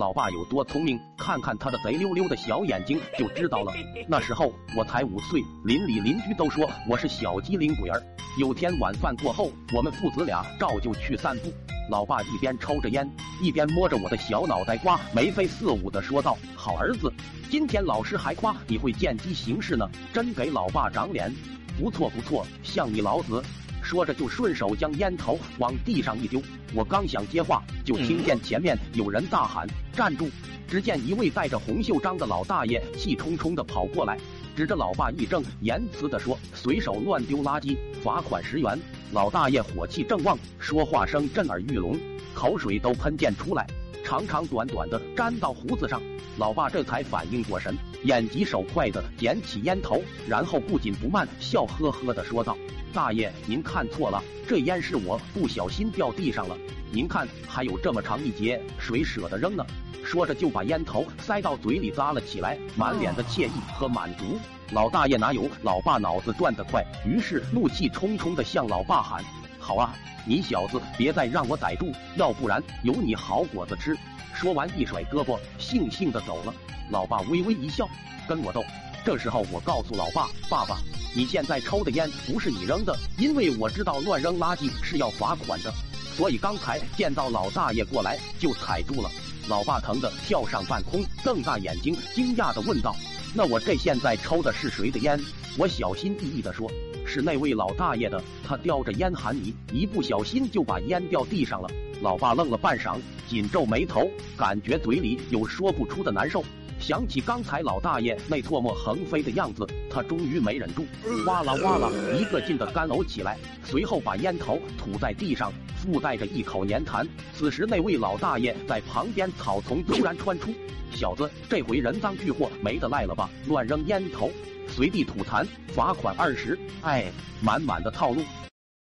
老爸有多聪明，看看他的贼溜溜的小眼睛就知道了。那时候我才五岁，邻里邻居都说我是小机灵鬼儿。有天晚饭过后，我们父子俩照旧去散步。老爸一边抽着烟，一边摸着我的小脑袋瓜，眉飞色舞的说道：“好儿子，今天老师还夸你会见机行事呢，真给老爸长脸。不错不错，像你老子。”说着就顺手将烟头往地上一丢。我刚想接话，就听见前面有人大喊：“站住！”只见一位戴着红袖章的老大爷气冲冲的跑过来，指着老爸义正言辞的说：“随手乱丢垃圾，罚款十元。”老大爷火气正旺，说话声震耳欲聋，口水都喷溅出来，长长短短的粘到胡子上。老爸这才反应过神，眼疾手快的捡起烟头，然后不紧不慢，笑呵呵的说道：“大爷，您看错了，这烟是我不小心掉地上了。您看，还有这么长一截，谁舍得扔呢？”说着就把烟头塞到嘴里咂了起来，满脸的惬意和满足。老大爷哪有老爸脑子转得快，于是怒气冲冲的向老爸喊：“好啊，你小子别再让我逮住，要不然有你好果子吃！”说完一甩胳膊，悻悻的走了。老爸微微一笑，跟我斗。这时候我告诉老爸：“爸爸，你现在抽的烟不是你扔的，因为我知道乱扔垃圾是要罚款的，所以刚才见到老大爷过来就踩住了。”老爸疼的跳上半空，瞪大眼睛，惊讶的问道。那我这现在抽的是谁的烟？我小心翼翼的说：“是那位老大爷的。”他叼着烟喊你，一不小心就把烟掉地上了。老爸愣了半晌，紧皱眉头，感觉嘴里有说不出的难受。想起刚才老大爷那唾沫横飞的样子，他终于没忍住，哇啦哇啦一个劲的干呕起来，随后把烟头吐在地上，附带着一口粘痰。此时那位老大爷在旁边草丛突然窜出。小子，这回人赃俱获，没得赖了吧？乱扔烟头，随地吐痰，罚款二十。哎，满满的套路。